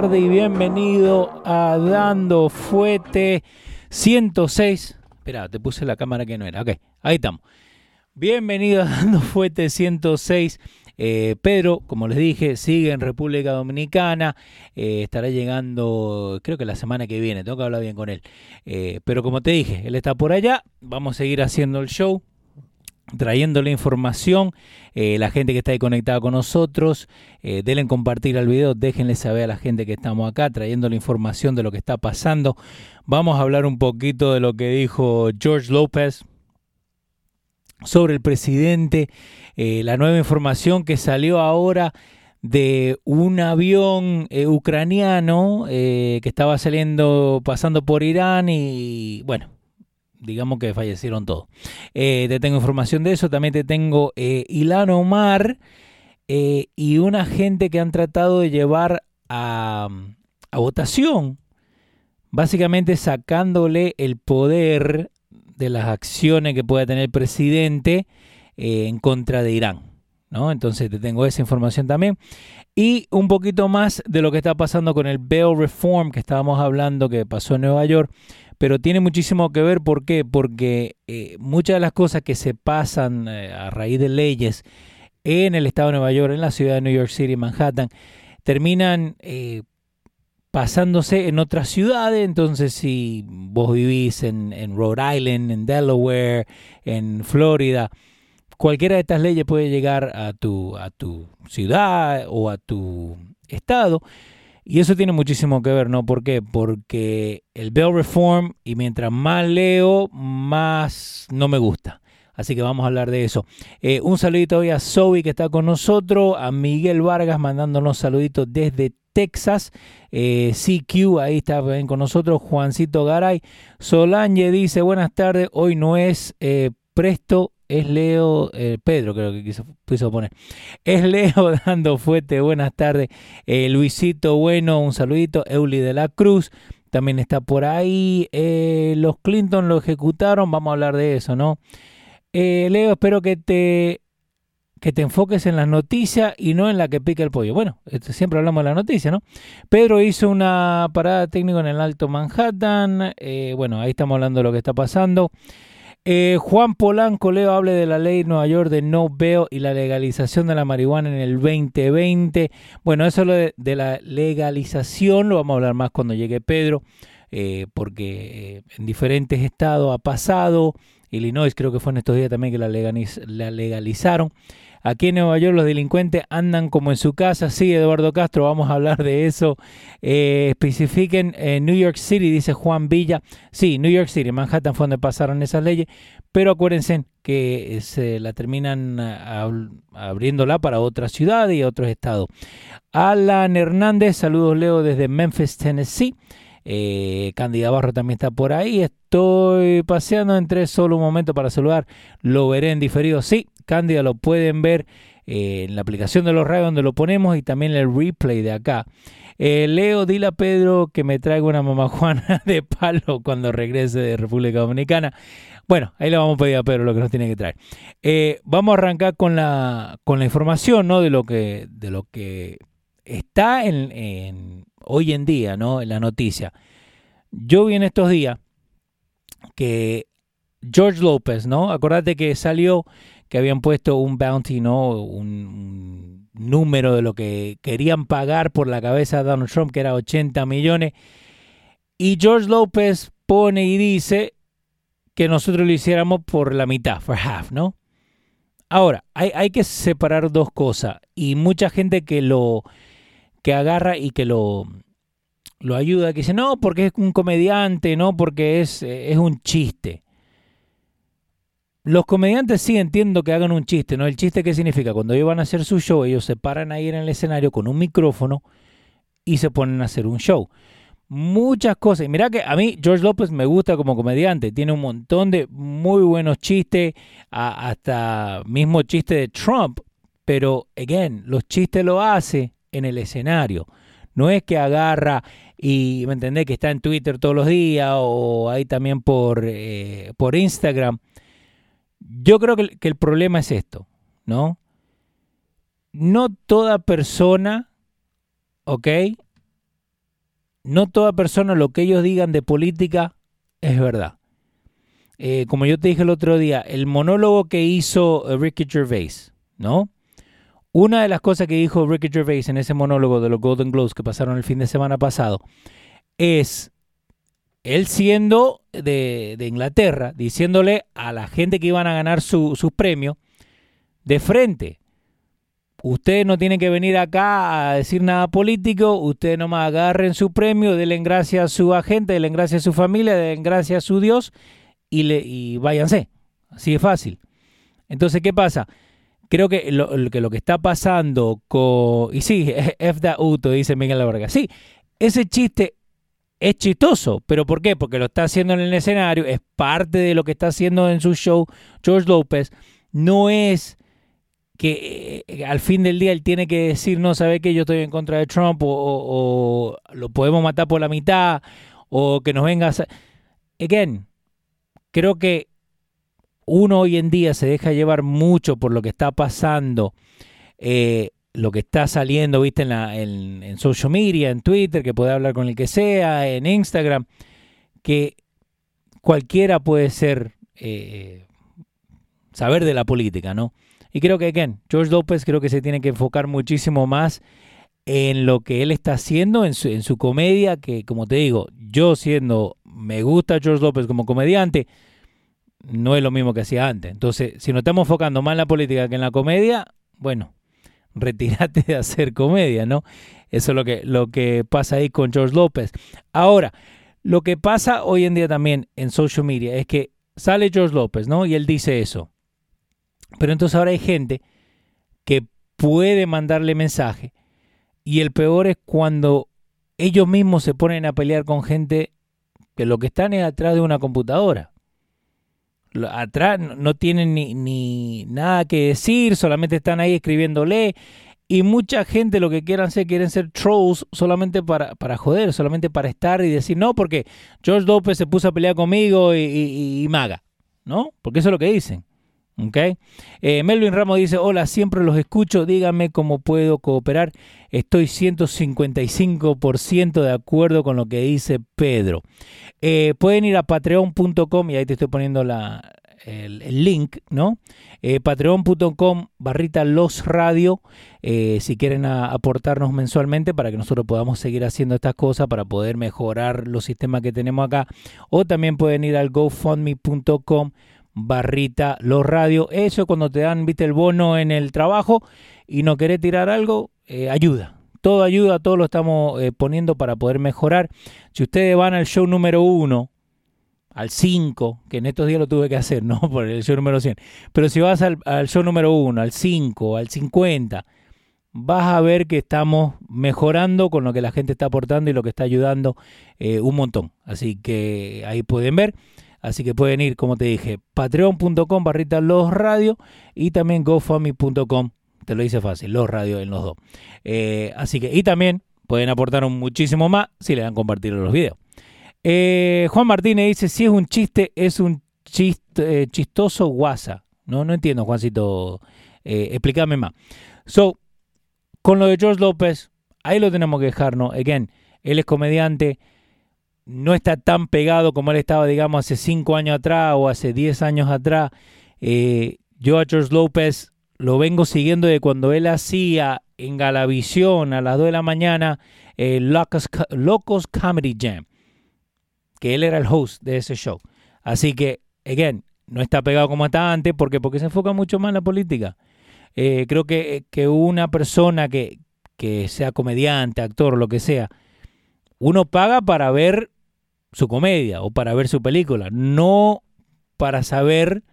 Tardes y bienvenido a Dando Fuete 106. Espera, te puse la cámara que no era. Ok, ahí estamos. Bienvenido a Dando Fuete 106. Eh, Pedro, como les dije, sigue en República Dominicana. eh, estará llegando, creo que la semana que viene. Tengo que hablar bien con él. Eh, pero como te dije, él está por allá. Vamos a seguir haciendo el show trayéndole información, eh, la gente que está ahí conectada con nosotros, eh, denle en compartir al video, déjenle saber a la gente que estamos acá, trayéndole información de lo que está pasando. Vamos a hablar un poquito de lo que dijo George López sobre el presidente, eh, la nueva información que salió ahora de un avión ucraniano que estaba saliendo, pasando por Irán y bueno, digamos que fallecieron todos. Eh, te tengo información de eso, también te tengo eh, Ilan Omar eh, y una gente que han tratado de llevar a, a votación, básicamente sacándole el poder de las acciones que pueda tener el presidente eh, en contra de Irán. ¿no? Entonces te tengo esa información también. Y un poquito más de lo que está pasando con el Bail Reform que estábamos hablando que pasó en Nueva York pero tiene muchísimo que ver, ¿por qué? Porque eh, muchas de las cosas que se pasan eh, a raíz de leyes en el estado de Nueva York, en la ciudad de New York City, Manhattan, terminan eh, pasándose en otras ciudades. Entonces, si vos vivís en, en Rhode Island, en Delaware, en Florida, cualquiera de estas leyes puede llegar a tu, a tu ciudad o a tu estado. Y eso tiene muchísimo que ver, ¿no? ¿Por qué? Porque el Bail Reform, y mientras más leo, más no me gusta. Así que vamos a hablar de eso. Eh, un saludito hoy a Zoe que está con nosotros, a Miguel Vargas mandándonos saluditos desde Texas, eh, CQ ahí está ven, con nosotros, Juancito Garay, Solange dice buenas tardes, hoy no es eh, Presto, es Leo, eh, Pedro creo que quiso, quiso poner, es Leo dando fuerte, buenas tardes, eh, Luisito Bueno, un saludito, Euli de la Cruz, también está por ahí, eh, los Clinton lo ejecutaron, vamos a hablar de eso, ¿no? Leo, espero que te que te enfoques en las noticias y no en la que pica el pollo. Bueno, este, siempre hablamos de la noticia, ¿no? Pedro hizo una parada técnica en el Alto Manhattan. bueno, ahí estamos hablando de lo que está pasando. Eh, Juan Polanco, Leo, hable de la ley Nueva York de no veo y la legalización de la marihuana en el 2020. Bueno, eso de, de la legalización lo vamos a hablar más cuando llegue Pedro, eh, porque eh, en diferentes estados ha pasado. Illinois creo que fue en estos días también que la, legaliz- la legalizaron. Aquí en Nueva York los delincuentes andan como en su casa. Sí, Eduardo Castro, vamos a hablar de eso. Eh, especifiquen eh, New York City, dice Juan Villa. Sí, New York City, Manhattan fue donde pasaron esas leyes, pero acuérdense que eh, se la terminan ab- abriéndola para otras ciudades y otros estados. Alan Hernández, saludos Leo desde Memphis, Tennessee. Eh, Cándida Barro también está por ahí. Estoy paseando, entré solo un momento para saludar. Lo veré en diferido. Sí, Cándida lo pueden ver eh, en la aplicación de los radios donde lo ponemos y también el replay de acá. Eh, Leo, dile a Pedro que me traiga una mamajuana de palo cuando regrese de República Dominicana. Bueno, ahí le vamos a pedir a Pedro lo que nos tiene que traer. Eh, vamos a arrancar con la, con la información ¿no? de, lo que, de lo que está en, hoy en día ¿no? en la noticia. Yo vi en estos días que George López, ¿no? Acordate que salió que habían puesto un bounty, ¿no? Un, número de lo que querían pagar por la cabeza de Donald Trump, que era 80 millones. Y George López pone y dice que nosotros lo hiciéramos por la mitad, for half, ¿no? Ahora, hay, hay que separar dos cosas. Y mucha gente que lo que agarra y que lo, lo ayuda, que dice, no, porque es un comediante, no, porque es, es un chiste. Los comediantes sí entiendo que hagan un chiste, ¿no? El chiste qué significa, cuando ellos van a hacer su show, ellos se paran ahí en el escenario con un micrófono y se ponen a hacer un show. Muchas cosas. Mira que a mí George López me gusta como comediante. Tiene un montón de muy buenos chistes, hasta mismo chiste de Trump. Pero, again, los chistes lo hace en el escenario. No es que agarra y, ¿me entendés? Que está en Twitter todos los días o ahí también por, eh, por Instagram yo creo que, el problema es esto, ¿no? No toda persona, ¿ok? No toda persona lo que ellos digan de política es verdad. Eh, como yo te dije el otro día, el monólogo que hizo Ricky Gervais, ¿no? Una de las cosas que dijo Ricky Gervais en ese monólogo de los Golden Globes que pasaron el fin de semana pasado es él siendo de, Inglaterra, diciéndole a la gente que iban a ganar sus su premios de frente. Ustedes no tienen que venir acá a decir nada político, ustedes nomás agarren su premio, denle gracias a su agente, denle gracias a su familia, denle gracias a su Dios y, le, y váyanse. Así de fácil. Entonces, ¿qué pasa? Creo que lo, que lo que está pasando con... Y sí, F Uto, dice Miguel Lavarga. Sí, ese chiste es chistoso, pero ¿por qué? Porque lo está haciendo en el escenario, es parte de lo que está haciendo en su show George López, no es que eh, al fin del día él tiene que decir, no, sabe que yo estoy en contra de Trump o, lo podemos matar por la mitad o que nos venga a... Again, creo que uno hoy en día se deja llevar mucho por lo que está pasando eh, lo que está saliendo, viste, en, la, en, social media, en Twitter, que puede hablar con el que sea, en Instagram, que cualquiera puede ser, eh, saber de la política, ¿no? Y creo que, again, George López creo que se tiene que enfocar muchísimo más en lo que él está haciendo, en su, en su comedia, que como te digo, yo siendo, me gusta George López como comediante, no es lo mismo que hacía antes. Entonces, si nos estamos enfocando más en la política que en la comedia, bueno, retírate de hacer comedia, ¿no? Eso es lo que, lo que pasa ahí con George López. Ahora, lo que pasa hoy en día también en social media es que sale George López, ¿no? Y él dice eso. Pero entonces ahora hay gente que puede mandarle mensaje. Y el peor es cuando ellos mismos se ponen a pelear con gente que lo que están es atrás de una computadora atrás no tienen ni, nada que decir, solamente están ahí escribiéndole. Y mucha gente lo que quieran hacer, quieren ser trolls solamente para, para joder, solamente para estar y decir, no, porque George López se puso a pelear conmigo y, maga, ¿no? Porque eso es lo que dicen. ¿Ok? Eh, Melvin Ramos dice, hola, siempre los escucho, díganme cómo puedo cooperar. Estoy 155% de acuerdo con lo que dice Pedro. Eh, pueden ir a patreon.com y ahí te estoy poniendo la, el, link, ¿no? Eh, patreon.com barrita los radio, si quieren aportarnos mensualmente para que nosotros podamos seguir haciendo estas cosas, para poder mejorar los sistemas que tenemos acá. O también pueden ir al gofundme.com barrita los radios. Eso cuando te dan, viste, el bono en el trabajo y no querés tirar algo, eh, ayuda. Todo ayuda, todo lo estamos eh, poniendo para poder mejorar. Si ustedes van al show número uno, al 5, que en estos días lo tuve que hacer, no por el show número 100, pero si vas al, show número 1, al 5, al 50, vas a ver que estamos mejorando con lo que la gente está aportando y lo que está ayudando eh, un montón. Así que ahí pueden ver. Así que pueden ir, como te dije, patreon.com barrita los radio y también gofundme.com. Te lo hice fácil, los radio en los dos. Eh, así que, y también pueden aportar muchísimo más si le dan compartir los videos. Eh, Juan Martínez dice, si es un chiste, es un chiste, chistoso guasa. No, no entiendo, Juancito. explícame más. So, con lo de George López, ahí lo tenemos que dejarnos. Again, él es comediante, no está tan pegado como él estaba, digamos, hace 5 años atrás o hace 10 años atrás. Eh, yo a George López lo vengo siguiendo de cuando él hacía en Galavisión a las 2 de la mañana eh, Locos, Locos Comedy Jam, que él era el host de ese show. Así que, again, no está pegado como estaba antes, porque porque se enfoca mucho más en la política. Eh, creo que, que, una persona que, que sea comediante, actor, lo que sea, uno paga para ver su comedia o para ver su película, no para saber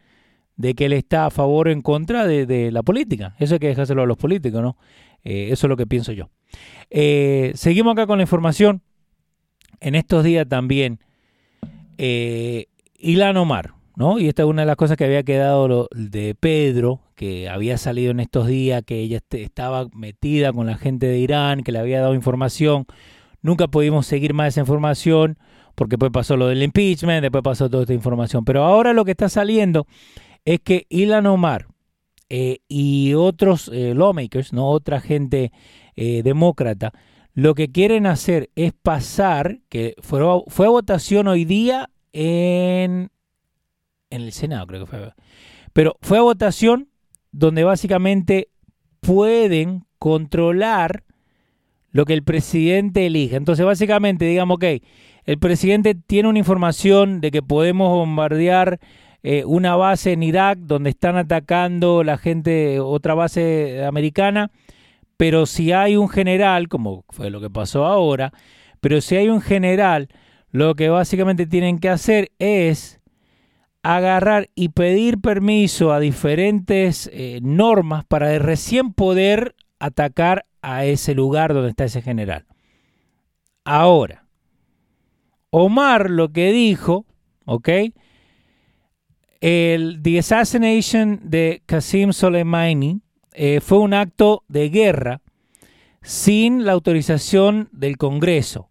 de que él está a favor o en contra de, la política. Eso hay que dejárselo a los políticos, ¿no? Eh, eso es lo que pienso yo. Eh, seguimos acá con la información. En estos días también, eh, Ilan Omar, ¿no? Y esta es una de las cosas que había quedado de Pedro, que había salido en estos días, que ella estaba metida con la gente de Irán, que le había dado información. Nunca pudimos seguir más esa información porque después pasó lo del impeachment, después pasó toda esta información. Pero ahora lo que está saliendo es que Ilan Omar eh, y otros eh, lawmakers, no otra gente eh, demócrata, lo que quieren hacer es pasar, que fue, fue votación hoy día en, en el Senado, creo que fue. Pero fue a votación donde básicamente pueden controlar lo que el presidente elija. Entonces, básicamente, digamos, ok, el presidente tiene una información de que podemos bombardear eh, una base en Irak donde están atacando la gente, otra base americana, pero si hay un general, como fue lo que pasó ahora, pero si hay un general, lo que básicamente tienen que hacer es agarrar y pedir permiso a diferentes eh, normas para recién poder atacar a ese lugar donde está ese general. Ahora, Omar lo que dijo, ¿ok? El the assassination de Qasim Soleimani eh, fue un acto de guerra sin la autorización del Congreso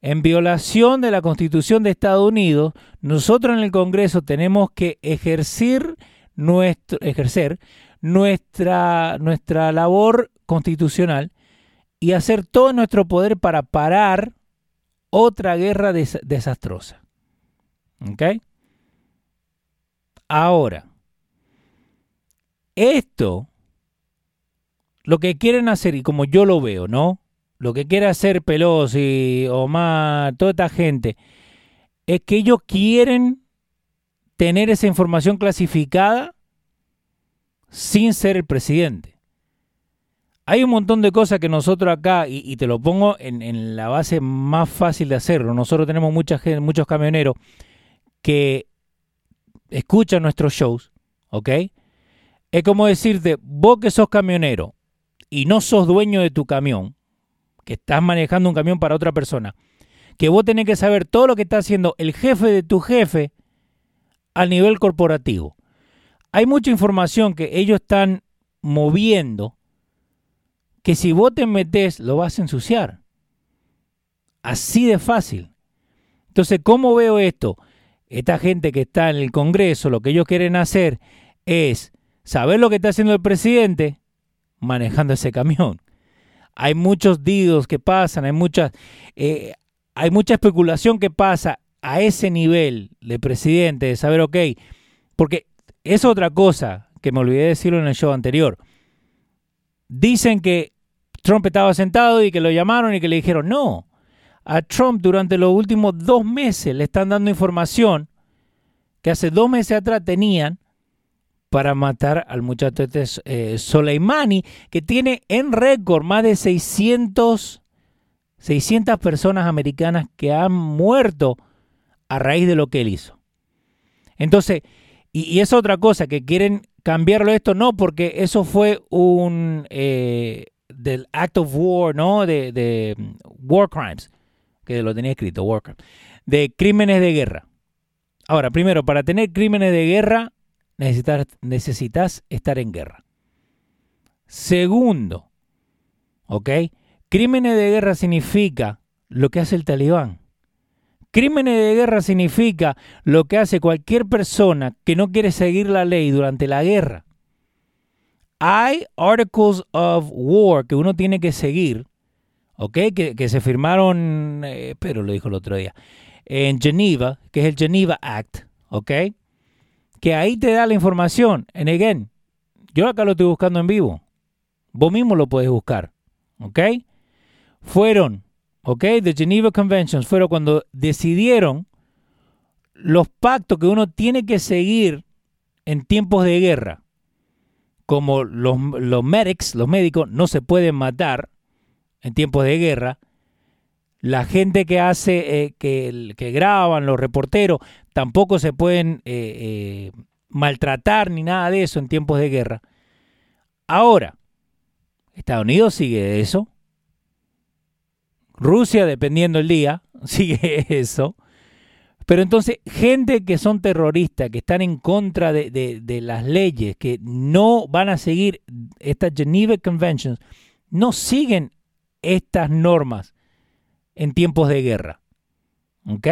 en violación de la Constitución de Estados Unidos, nosotros en el Congreso tenemos que ejercer, nuestro, ejercer nuestra, nuestra labor constitucional y hacer todo nuestro poder para parar otra guerra desastrosa. ¿Ok? Ahora, esto, lo que quieren hacer, y como yo lo veo, ¿no? lo que quiere hacer Pelosi, Omar, toda esta gente, es que ellos quieren tener esa información clasificada sin ser el presidente. Hay un montón de cosas que nosotros acá, y, te lo pongo en, la base más fácil de hacerlo, nosotros tenemos mucha gente, muchos camioneros que escuchan nuestros shows, ¿ok? Es como decirte, vos que sos camionero y no sos dueño de tu camión, que estás manejando un camión para otra persona, que vos tenés que saber todo lo que está haciendo el jefe de tu jefe a nivel corporativo. Hay mucha información que ellos están moviendo que si vos te metes lo vas a ensuciar. Así de fácil. Entonces, ¿cómo veo esto? Esta gente que está en el Congreso, lo que ellos quieren hacer es saber lo que está haciendo el presidente manejando ese camión hay muchos didos que pasan, hay mucha, eh, hay mucha especulación que pasa a ese nivel de presidente, de saber, ok, porque es otra cosa que me olvidé decirlo en el show anterior. Dicen que Trump estaba sentado y que lo llamaron y que le dijeron, no, a Trump durante los últimos dos meses le están dando información que hace dos meses atrás tenían para matar al muchacho eh, Soleimani, que tiene en récord más de 600, 600 personas americanas que han muerto a raíz de lo que él hizo. Entonces, y, es otra cosa, que quieren cambiarlo esto, no, porque eso fue un, eh, del Act of War, ¿no? De, de War Crimes, que lo tenía escrito, War Crimes, de crímenes de guerra. Ahora, primero, para tener crímenes de guerra necesitas, necesitas estar en guerra. Segundo, ¿ok? Crímenes de guerra significa lo que hace el talibán. Crímenes de guerra significa lo que hace cualquier persona que no quiere seguir la ley durante la guerra. Hay articles of war que uno tiene que seguir, ¿ok? Que, se firmaron, eh, pero lo dijo el otro día, en Geneva, que es el Geneva Act, ¿ok? Que ahí te da la información. And again, yo acá lo estoy buscando en vivo. Vos mismo lo puedes buscar, ¿ok? Fueron ¿ok? The Geneva Conventions fueron cuando decidieron los pactos que uno tiene que seguir en tiempos de guerra. Como los, los medics, los médicos, no se pueden matar en tiempos de guerra. La gente que hace, eh, que, que, graban, los reporteros, tampoco se pueden eh, eh, maltratar ni nada de eso en tiempos de guerra. Ahora, Estados Unidos sigue eso. Rusia, dependiendo el día, sigue eso. Pero entonces, gente que son terroristas, que están en contra de, las leyes, que no van a seguir estas Geneva Conventions, no siguen estas normas en tiempos de guerra. ¿Ok?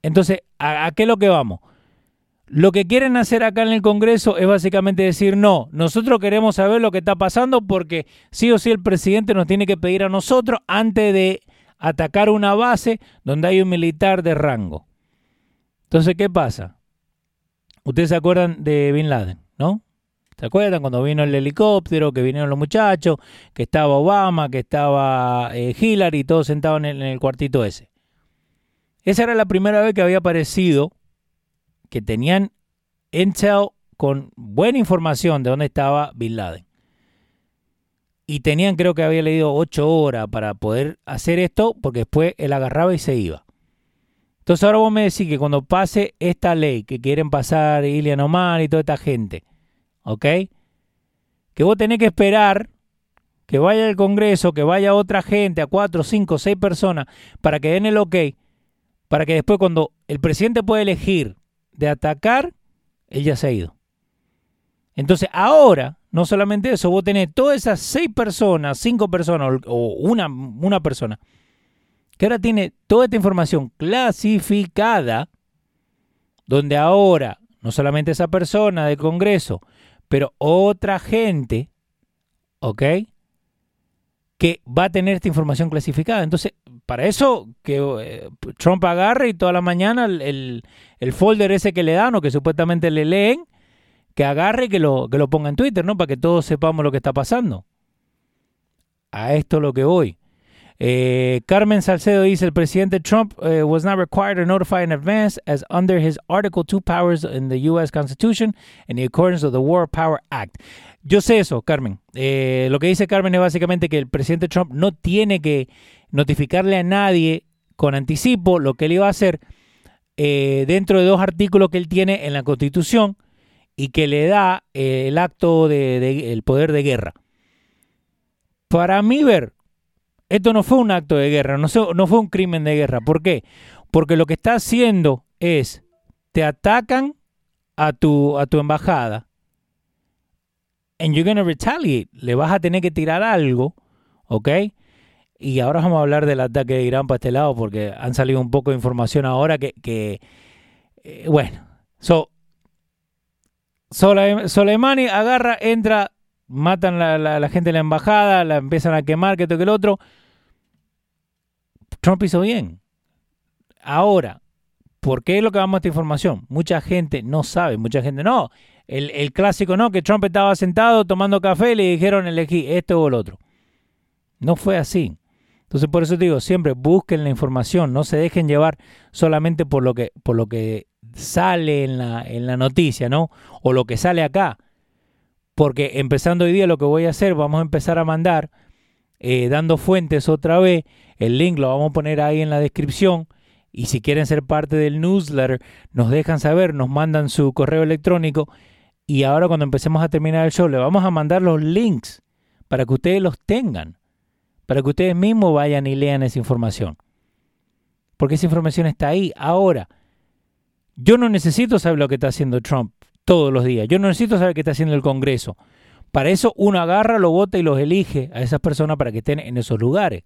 Entonces, ¿a, qué es lo que vamos? Lo que quieren hacer acá en el Congreso es básicamente decir, no, nosotros queremos saber lo que está pasando porque sí o sí el presidente nos tiene que pedir a nosotros antes de atacar una base donde hay un militar de rango. Entonces, ¿qué pasa? Ustedes se acuerdan de Bin Laden, ¿no? ¿Se acuerdan cuando vino el helicóptero, que vinieron los muchachos, que estaba Obama, que estaba eh, Hillary, todos sentados en el cuartito ese? Esa era la primera vez que había aparecido que tenían intel con buena información de dónde estaba Bin Laden. Y tenían, creo que había leído ocho horas para poder hacer esto, porque después él agarraba y se iba. Entonces ahora vos me decís que cuando pase esta ley que quieren pasar Ilian Omar y toda esta gente, ¿ok? Que vos tenés que esperar que vaya el Congreso, que vaya otra gente, a cuatro, cinco, seis personas, para que den el ok, para que después cuando el presidente pueda elegir de atacar, él ya se ha ido. Entonces ahora, no solamente eso, vos tenés todas esas seis personas, cinco personas o una, una persona, que ahora tiene toda esta información clasificada, donde ahora, no solamente esa persona del Congreso, pero otra gente, ¿ok? Que va a tener esta información clasificada. Entonces, para eso que eh, Trump agarre y toda la mañana el, folder ese que le dan o que supuestamente le leen, que agarre y que lo, que lo ponga en Twitter, ¿no? Para que todos sepamos lo que está pasando. A esto lo que voy. Eh, Carmen Salcedo dice, el presidente Trump eh, was not required to notify in advance as under his Article 2 powers in the U.S. Constitution in the accordance of the War Power Act. Yo sé eso, Carmen. lo que dice Carmen es básicamente que el presidente Trump no tiene que notificarle a nadie con anticipo lo que él iba a hacer eh, dentro de dos artículos que él tiene en la Constitución y que le da eh, el acto de, el poder de guerra. Para mí ver, esto no fue un acto de guerra, no, fue un crimen de guerra. ¿Por qué? Porque lo que está haciendo es, te atacan a tu, embajada and you're to retaliate. Le vas a tener que tirar algo, ¿ok? Y ahora vamos a hablar del ataque de Irán para este lado porque han salido un poco de información ahora que, que eh, bueno, so, Soleimani agarra, entra, matan la, la, gente de la embajada, la empiezan a quemar, que esto que el otro. Trump hizo bien. Ahora, ¿por qué es lo que vamos a esta información? Mucha gente no sabe, mucha gente no. El, el clásico no, que Trump estaba sentado tomando café y le dijeron elegí esto o el otro. No fue así. Entonces, por eso te digo, siempre busquen la información, no se dejen llevar solamente por lo que, por lo que sale en la, en la noticia, ¿no? O lo que sale acá. Porque empezando hoy día lo que voy a hacer, vamos a empezar a mandar, eh, dando fuentes otra vez, el link lo vamos a poner ahí en la descripción. Y si quieren ser parte del newsletter, nos dejan saber, nos mandan su correo electrónico. Y ahora cuando empecemos a terminar el show, le vamos a mandar los links para que ustedes los tengan, para que ustedes mismos vayan y lean esa información. Porque esa información está ahí. Ahora, yo no necesito saber lo que está haciendo Trump todos los días. Yo no necesito saber qué está haciendo el Congreso. Para eso uno agarra, lo vota y los elige a esas personas para que estén en esos lugares.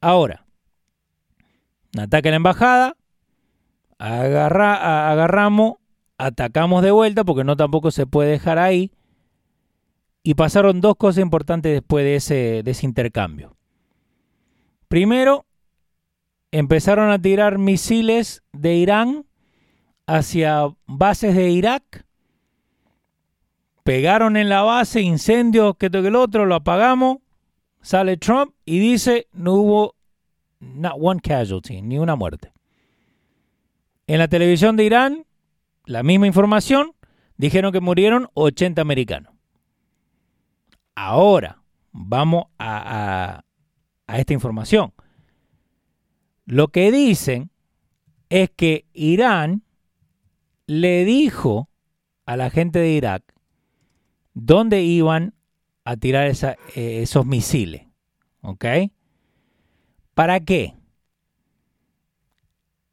Ahora, ataque la embajada, agarra, agarramos, atacamos de vuelta porque no tampoco se puede dejar ahí. Y pasaron dos cosas importantes después de ese, de ese intercambio. Primero, empezaron a tirar misiles de Irán hacia bases de Irak. Pegaron en la base, incendios, que todo el otro, lo apagamos. Sale Trump y dice, no hubo not one casualty, ni una muerte. En la televisión de Irán, la misma información, dijeron que murieron 80 americanos. Ahora, vamos a, a esta información. Lo que dicen es que Irán le dijo a la gente de Irak dónde iban a tirar eh, esos misiles. ¿Ok? ¿Para qué?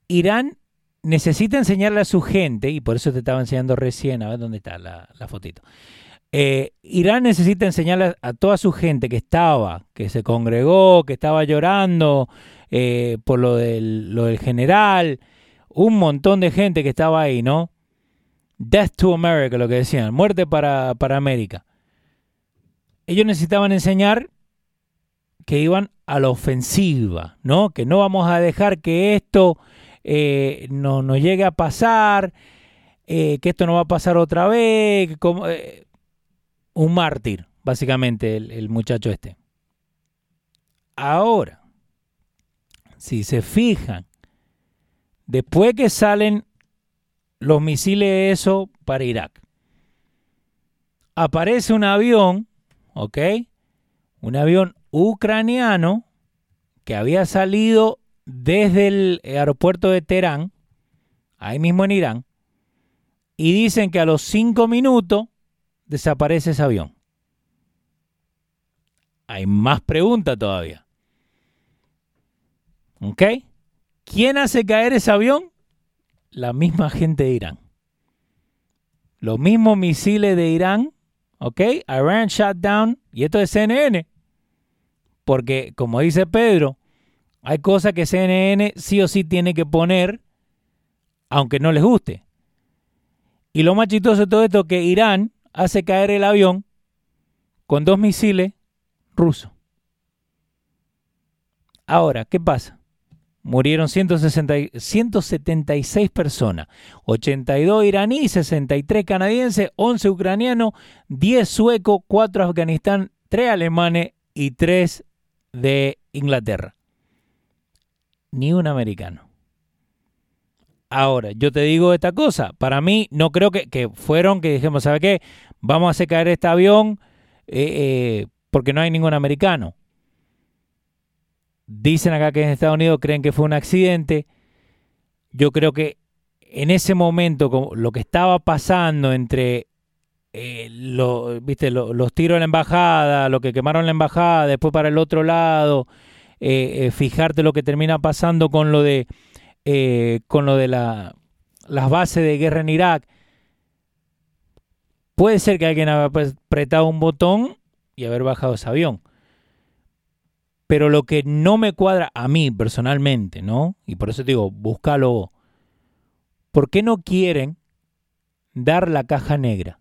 Irán necesita enseñarle a su gente, y por eso te estaba enseñando recién, a ver dónde está la, fotito. Eh, Irán necesita enseñarle a toda su gente que estaba, que se congregó, que estaba llorando eh, por lo lo del general, un montón de gente que estaba ahí, ¿no? Death to America, lo que decían, muerte para, para América. Ellos necesitaban enseñar que iban a la ofensiva, ¿no? Que no vamos a dejar que esto eh, no nos llegue a pasar, eh, que esto no va a pasar otra vez, como, eh, un mártir, básicamente, el, el muchacho este. Ahora, si se fijan, después que salen los misiles eso para Irak. Aparece un avión, ¿ok? Un avión ucraniano que había salido desde el aeropuerto de Teherán, ahí mismo en Irán, y dicen que a los cinco minutos desaparece ese avión. Hay más preguntas todavía. ¿Ok? ¿Quién hace caer ese avión? la misma gente de Irán. Los mismos misiles de Irán, ¿ok? Iran shut down, y esto es CNN. Porque, como dice Pedro, hay cosas que CNN sí o sí tiene que poner, aunque no les guste. Y lo más chistoso de todo esto es que Irán hace caer el avión con dos misiles rusos. Ahora, ¿qué pasa? Murieron 160, 176 personas, 82 iraníes, 63 canadienses, 11 ucranianos, 10 suecos, 4 Afganistán, 3 alemanes y 3 de Inglaterra. Ni un americano. Ahora, yo te digo esta cosa, para mí no creo que, que fueron que dijimos, ¿sabe qué? Vamos a hacer caer este avión eh, eh, porque no hay ningún americano. Dicen acá que en Estados Unidos creen que fue un accidente. Yo creo que en ese momento, lo que estaba pasando entre eh, los tiros de la embajada, lo que quemaron la embajada, después para el otro lado, eh, eh, fijarte lo que termina pasando con lo de, con lo de la, las bases de guerra en Irak. Puede ser que alguien haya apretado un botón y haber bajado ese avión. Pero lo que no me cuadra a mí personalmente, ¿no? Y por eso te digo, búscalo. ¿Por qué no quieren dar la caja negra?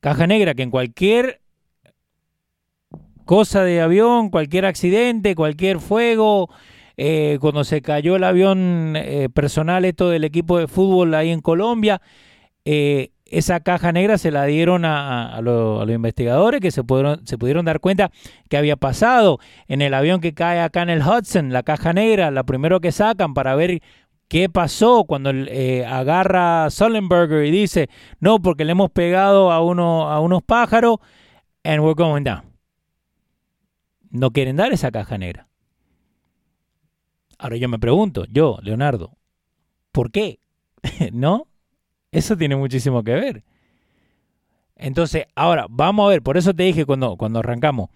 Caja negra que en cualquier cosa de avión, cualquier accidente, cualquier fuego, eh, cuando se cayó el avión eh, personal esto del equipo de fútbol ahí en Colombia, eh, esa caja negra se la dieron a, los investigadores que se pudieron, se pudieron dar cuenta que había pasado en el avión que cae acá en el Hudson, la caja negra, la primero que sacan para ver qué pasó cuando eh, agarra Sullenberger y dice, no, porque le hemos pegado a, uno, a unos pájaros and we're going down. No quieren dar esa caja negra. Ahora yo me pregunto, yo, Leonardo, ¿por qué? ¿No? Eso tiene muchísimo que ver. Entonces, ahora, vamos a ver, por eso te dije cuando, cuando arrancamos,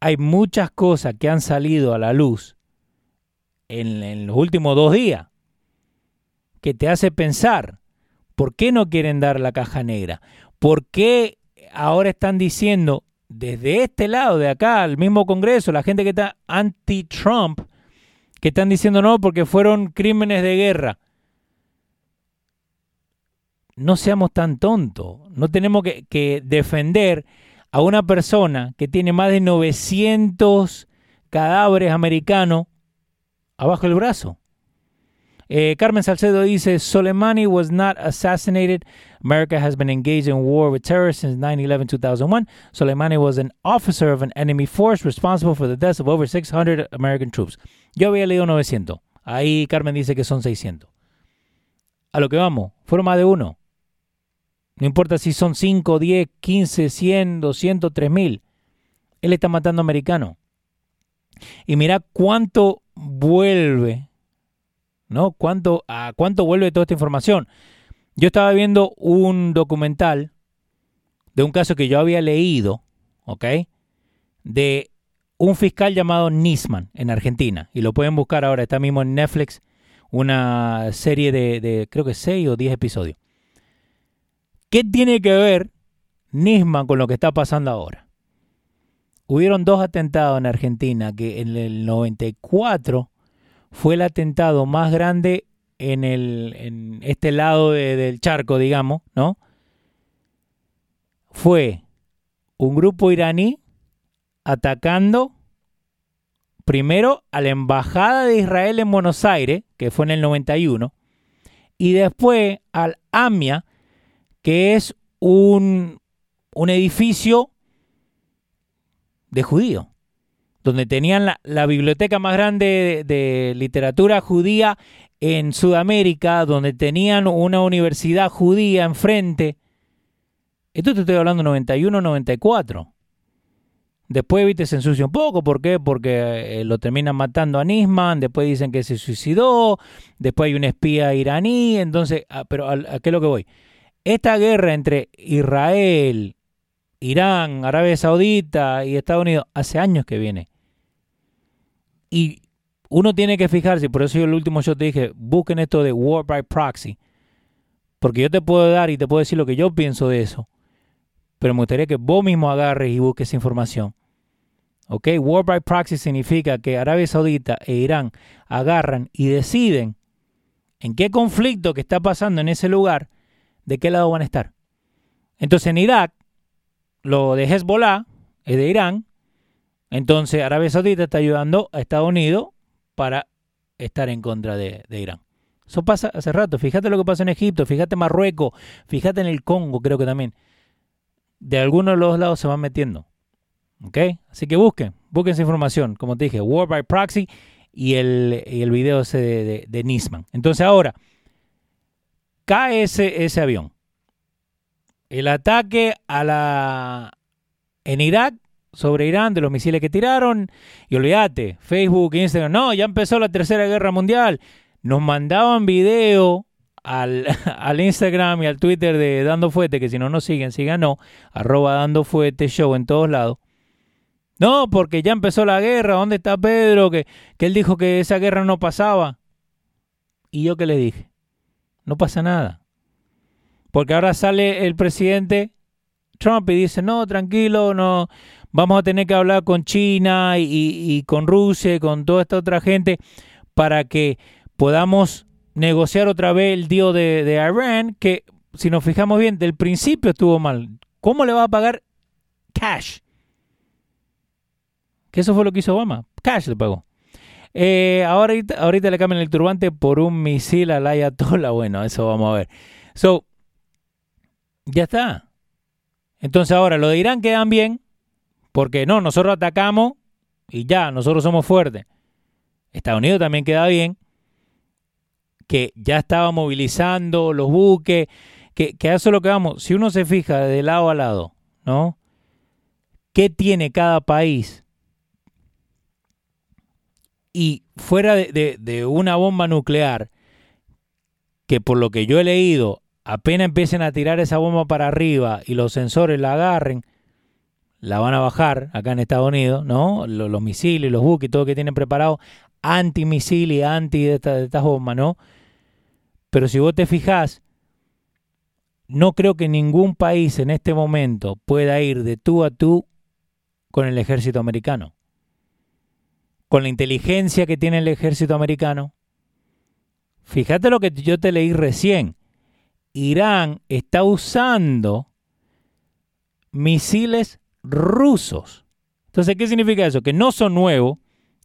hay muchas cosas que han salido a la luz en, en los últimos dos días que te hace pensar, ¿por qué no quieren dar la caja negra? ¿Por qué ahora están diciendo desde este lado, de acá, el mismo Congreso, la gente que está anti-Trump, que están diciendo no porque fueron crímenes de guerra? No seamos tan tontos, no tenemos que, defender a una persona que tiene más de 900 cadáveres americanos abajo del brazo. Eh, Carmen Salcedo dice, Soleimani was not assassinated. America has been engaged in war with terrorists since 9-11-2001. Soleimani was an officer of an enemy force responsible for the deaths of over 600 American troops. Yo había leído 900. Ahí Carmen dice que son 600. A lo que vamos, fueron más de uno. No importa si son 5, 10, 15, 100, 200, 3000. Él está matando americanos. Y mira cuánto vuelve ¿no? ¿Cuánto, ¿A cuánto vuelve toda esta información? Yo estaba viendo un documental de un caso que yo había leído, ¿ok? De un fiscal llamado Nisman en Argentina. Y lo pueden buscar ahora, está mismo en Netflix, una serie de, de creo que 6 o 10 episodios. ¿Qué tiene que ver Nisman con lo que está pasando ahora? Hubieron dos atentados en Argentina que en el 94 fue el atentado más grande en, el, este lado del charco, digamos, ¿no? Fue un grupo iraní atacando primero a la embajada de Israel en Buenos Aires, que fue en el 91, y después al AMIA, que es un, un edificio de judíos donde tenían la, biblioteca más grande de, literatura judía en Sudamérica, donde tenían una universidad judía enfrente. Esto te estoy hablando 91, 94. Después, viste, se ensucia un poco. ¿Por qué? Porque eh, lo terminan matando a Nisman. Después dicen que se suicidó. Después hay un espía iraní. Entonces, ah, pero ¿a, a qué es lo que voy? Esta guerra entre Israel, Irán, Arabia Saudita y Estados Unidos hace años que viene. Y uno tiene que fijarse, por eso yo el último yo te dije, busquen esto de War by Proxy. Porque yo te puedo dar y te puedo decir lo que yo pienso de eso. Pero me gustaría que vos mismo agarres y busques información. ¿Ok? War by Proxy significa que Arabia Saudita e Irán agarran y deciden en qué conflicto que está pasando en ese lugar, de qué lado van a estar. Entonces en Irak, lo de Hezbollah es de Irán entonces Arabia Saudita está ayudando a Estados Unidos para estar en contra de, Irán. Eso pasa hace rato. Fíjate lo que pasa en Egipto, fíjate Marruecos, fíjate en el Congo, creo que también. De algunos de los lados se van metiendo. ¿Ok? Así que busquen, busquen esa información. Como te dije, War by Proxy y el, el video ese de, de, Nisman. Entonces ahora, cae ese, avión. El ataque a la, en Irak sobre Irán, de los misiles que tiraron. Y olvídate, Facebook, Instagram, no, ya empezó la tercera guerra mundial. Nos mandaban video al, al Instagram y al Twitter de Dando Fuete, que si no nos siguen, síganos, arroba Dando Fuete Show en todos lados. No, porque ya empezó la guerra, ¿dónde está Pedro? Que, que él dijo que esa guerra no pasaba. Y yo que le dije, no pasa nada. Porque ahora sale el presidente Trump y dice, no, tranquilo, no, vamos a tener que hablar con China y, con Rusia y con toda esta otra gente para que podamos negociar otra vez el deal de, de Irán, que si nos fijamos bien, del principio estuvo mal. ¿Cómo le va a pagar cash? Que eso fue lo que hizo Obama. Cash le pagó. Eh, ahorita, le cambian el turbante por un misil al Ayatollah. Bueno, eso vamos a ver. So, ya está. Entonces ahora, lo de Irán quedan bien. Porque no, nosotros atacamos y ya, nosotros somos fuertes. Estados Unidos también queda bien, que ya estaba movilizando los buques, que, que eso es lo que vamos, si uno se fija de lado a lado, ¿no? ¿Qué tiene cada país? Y fuera de, de una bomba nuclear, que por lo que yo he leído, apenas empiecen a tirar esa bomba para arriba y los sensores la agarren, la van a bajar acá en Estados Unidos, ¿no? Los, misiles, los buques, todo que tienen preparado, antimisil y anti de estas esta bombas, ¿no? Pero si vos te fijás, no creo que ningún país en este momento pueda ir de tú a tú con el ejército americano. Con la inteligencia que tiene el ejército americano. Fíjate lo que yo te leí recién. Irán está usando misiles rusos. Entonces, ¿qué significa eso? Que no son nuevos,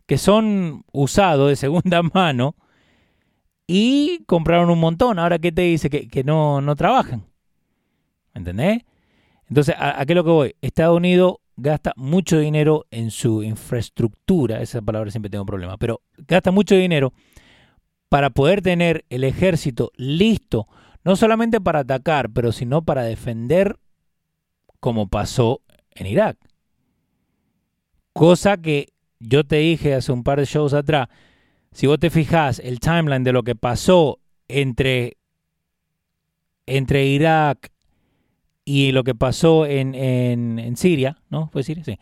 que son usados de segunda mano y compraron un montón. Ahora, ¿qué te dice? Que, no, no trabajan. ¿Entendés? Entonces, ¿a, qué es lo que voy? Estados Unidos gasta mucho dinero en su infraestructura, esa palabra siempre tengo problema, pero gasta mucho dinero para poder tener el ejército listo, no solamente para atacar, pero sino para defender como pasó en Irak. Cosa que yo te dije hace un par de shows atrás, si vos te fijas el timeline de lo que pasó entre, entre Irak y lo que pasó en, en, Siria, ¿no? ¿Fue Siria? Sí.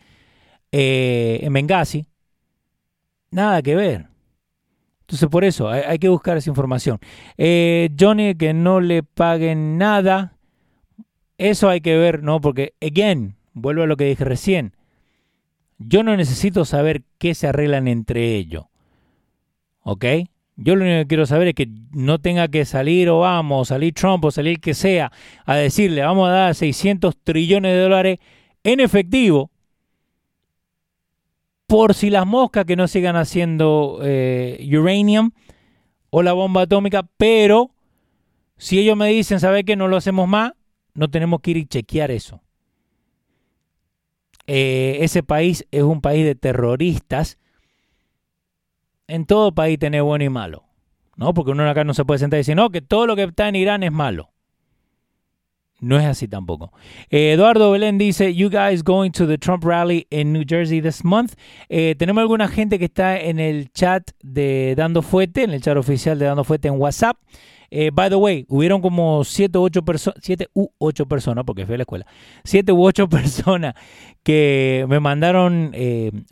Eh, en Benghazi, nada que ver. Entonces, por eso hay, que buscar esa información. Eh, Johnny, que no le paguen nada, eso hay que ver, ¿no? Porque, again, vuelvo a lo que dije recién. Yo no necesito saber qué se arreglan entre ellos. ¿Ok? Yo lo único que quiero saber es que no tenga que salir Obama o salir Trump o salir que sea a decirle vamos a dar 600 trillones de dólares en efectivo por si las moscas que no sigan haciendo eh, uranium o la bomba atómica, pero si ellos me dicen, ¿sabe que no lo hacemos más? No tenemos que ir y chequear eso. Eh, ese país es un país de terroristas en todo país tiene bueno y malo. ¿no? Porque uno acá no se puede sentar y decir, no, que todo lo que está en Irán es malo. No es así tampoco. Eh, Eduardo Belén dice, you guys going to the Trump rally in New Jersey this month. Eh, tenemos alguna gente que está en el chat de Dando Fuete, en el chat oficial de Dando Fuete en WhatsApp. Eh, by the way, hubieron como 7 u 8 personas, 7 u 8 personas, porque fui a la escuela, 7 u 8 personas que me mandaron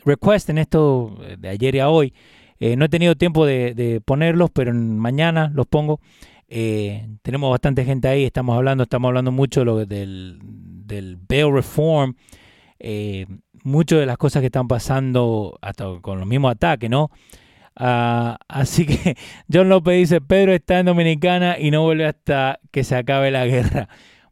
request en esto de ayer y a hoy eh, no he tenido tiempo de, ponerlos, pero mañana los pongo. Eh, tenemos bastante gente ahí, estamos hablando, estamos hablando mucho del, del bail reform, eh, muchas de las cosas que están pasando hasta con los mismos ataques, ¿no? Ah, así que John López dice, Pedro está en Dominicana y no vuelve hasta que se acabe la guerra.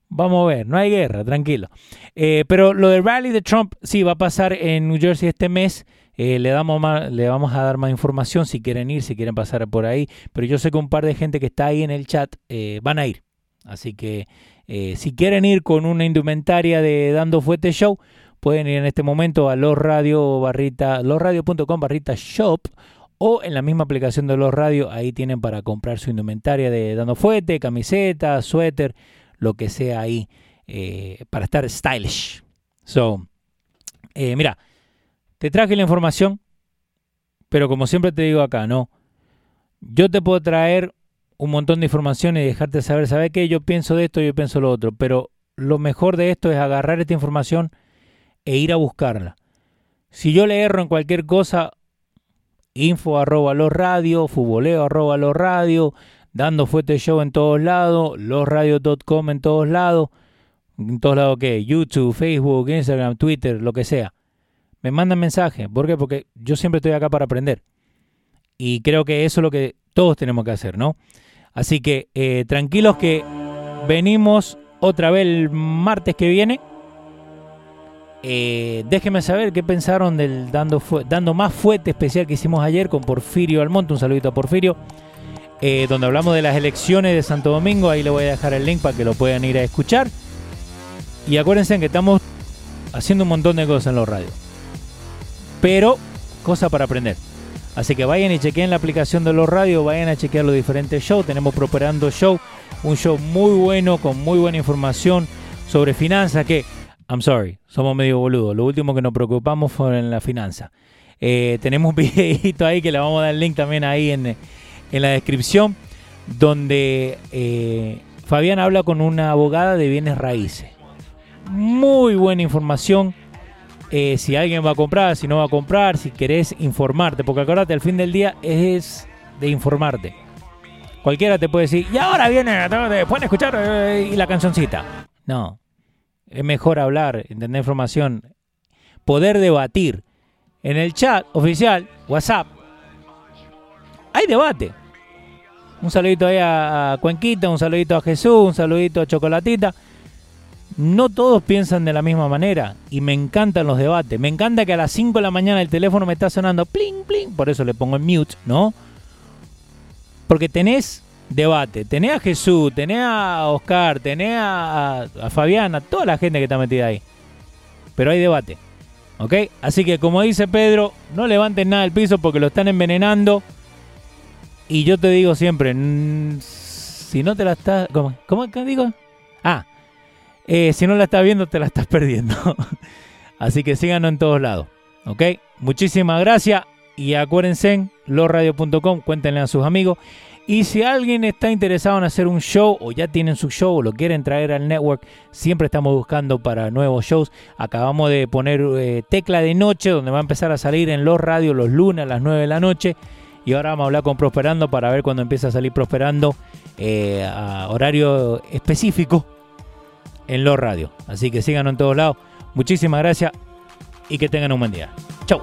Vamos a ver, no hay guerra, tranquilo. pero lo del rally de Trump sí va a pasar en New Jersey este mes. Eh, le, damos le vamos a dar más información si quieren ir, si quieren pasar por ahí. Pero yo sé que un par de gente que está ahí en el chat eh, van a ir. Así que eh, si quieren ir con una indumentaria de Dando Fuete Show, pueden ir en este momento a losradio barrita, losradio.com barrita shop o en la misma aplicación de Los Radio, ahí tienen para comprar su indumentaria de Dando Fuete, camiseta, suéter, lo que sea ahí, para estar stylish. So, mira, te traje la información, pero como siempre te digo acá, no. Yo te puedo traer un montón de información y dejarte saber, ¿sabes qué? Yo pienso de esto, yo pienso lo otro, pero lo mejor de esto es agarrar esta información e ir a buscarla. Si yo le erro en cualquier cosa, info arroba los radio, futboleo arroba radio, dando fuerte show en todos lados, losradios.com en todos lados, en todos lados que YouTube, Facebook, Instagram, Twitter, lo que sea me mandan mensajes. ¿Por qué? Porque yo siempre estoy acá para aprender. Y creo que eso es lo que todos tenemos que hacer, ¿no? Así que eh, tranquilos que venimos otra vez el martes que viene. Eh, déjenme saber qué pensaron del dando, dando más fuerte especial que hicimos ayer con Porfirio Almonte. Un saludito a Porfirio. Eh, donde hablamos de las elecciones de Santo Domingo. Ahí le voy a dejar el link para que lo puedan ir a escuchar. Y acuérdense que estamos haciendo un montón de cosas en los radios pero cosa para aprender. Así que vayan y chequen la aplicación de los radios, vayan a chequear los diferentes shows. Tenemos Prosperando Show, un show muy bueno, con muy buena información sobre finanzas, que, I'm sorry, somos medio boludos. Lo último que nos preocupamos fue en la finanza. Eh, tenemos un videito ahí que le vamos a dar el link también ahí en, la descripción, donde eh, Fabián habla con una abogada de bienes raíces. Muy buena información. Eh, si alguien va a comprar, si no va a comprar, si querés informarte, porque acuérdate, al fin del día es de informarte. Cualquiera te puede decir, y ahora viene, pueden escuchar eh, y la cancioncita. No, es mejor hablar, entender información, poder debatir. En el chat oficial, WhatsApp, hay debate. Un saludito ahí a Cuenquita, un saludito a Jesús, un saludito a Chocolatita. No todos piensan de la misma manera y me encantan los debates. Me encanta que a las 5 de la mañana el teléfono me está sonando pling, pling, por eso le pongo en mute, ¿no? Porque tenés debate, tenés a Jesús, tenés a Oscar, tenés a, a, Fabiana, toda la gente que está metida ahí. Pero hay debate, ¿ok? Así que como dice Pedro, no levanten nada del piso porque lo están envenenando. Y yo te digo siempre, si no te la estás... ¿Cómo, cómo digo? Ah, eh, si no la estás viendo, te la estás perdiendo. Así que síganos en todos lados. ¿Ok? Muchísimas gracias. Y acuérdense, losradio.com, cuéntenle a sus amigos. Y si alguien está interesado en hacer un show o ya tienen su show o lo quieren traer al network, siempre estamos buscando para nuevos shows. Acabamos de poner eh, Tecla de Noche, donde va a empezar a salir en Los Radio los lunes a las 9 de la noche. Y ahora vamos a hablar con Prosperando para ver cuando empieza a salir Prosperando eh, a horario específico en Los Radio. Así que síganos en todos lados. Muchísimas gracias y que tengan un buen día. Chau.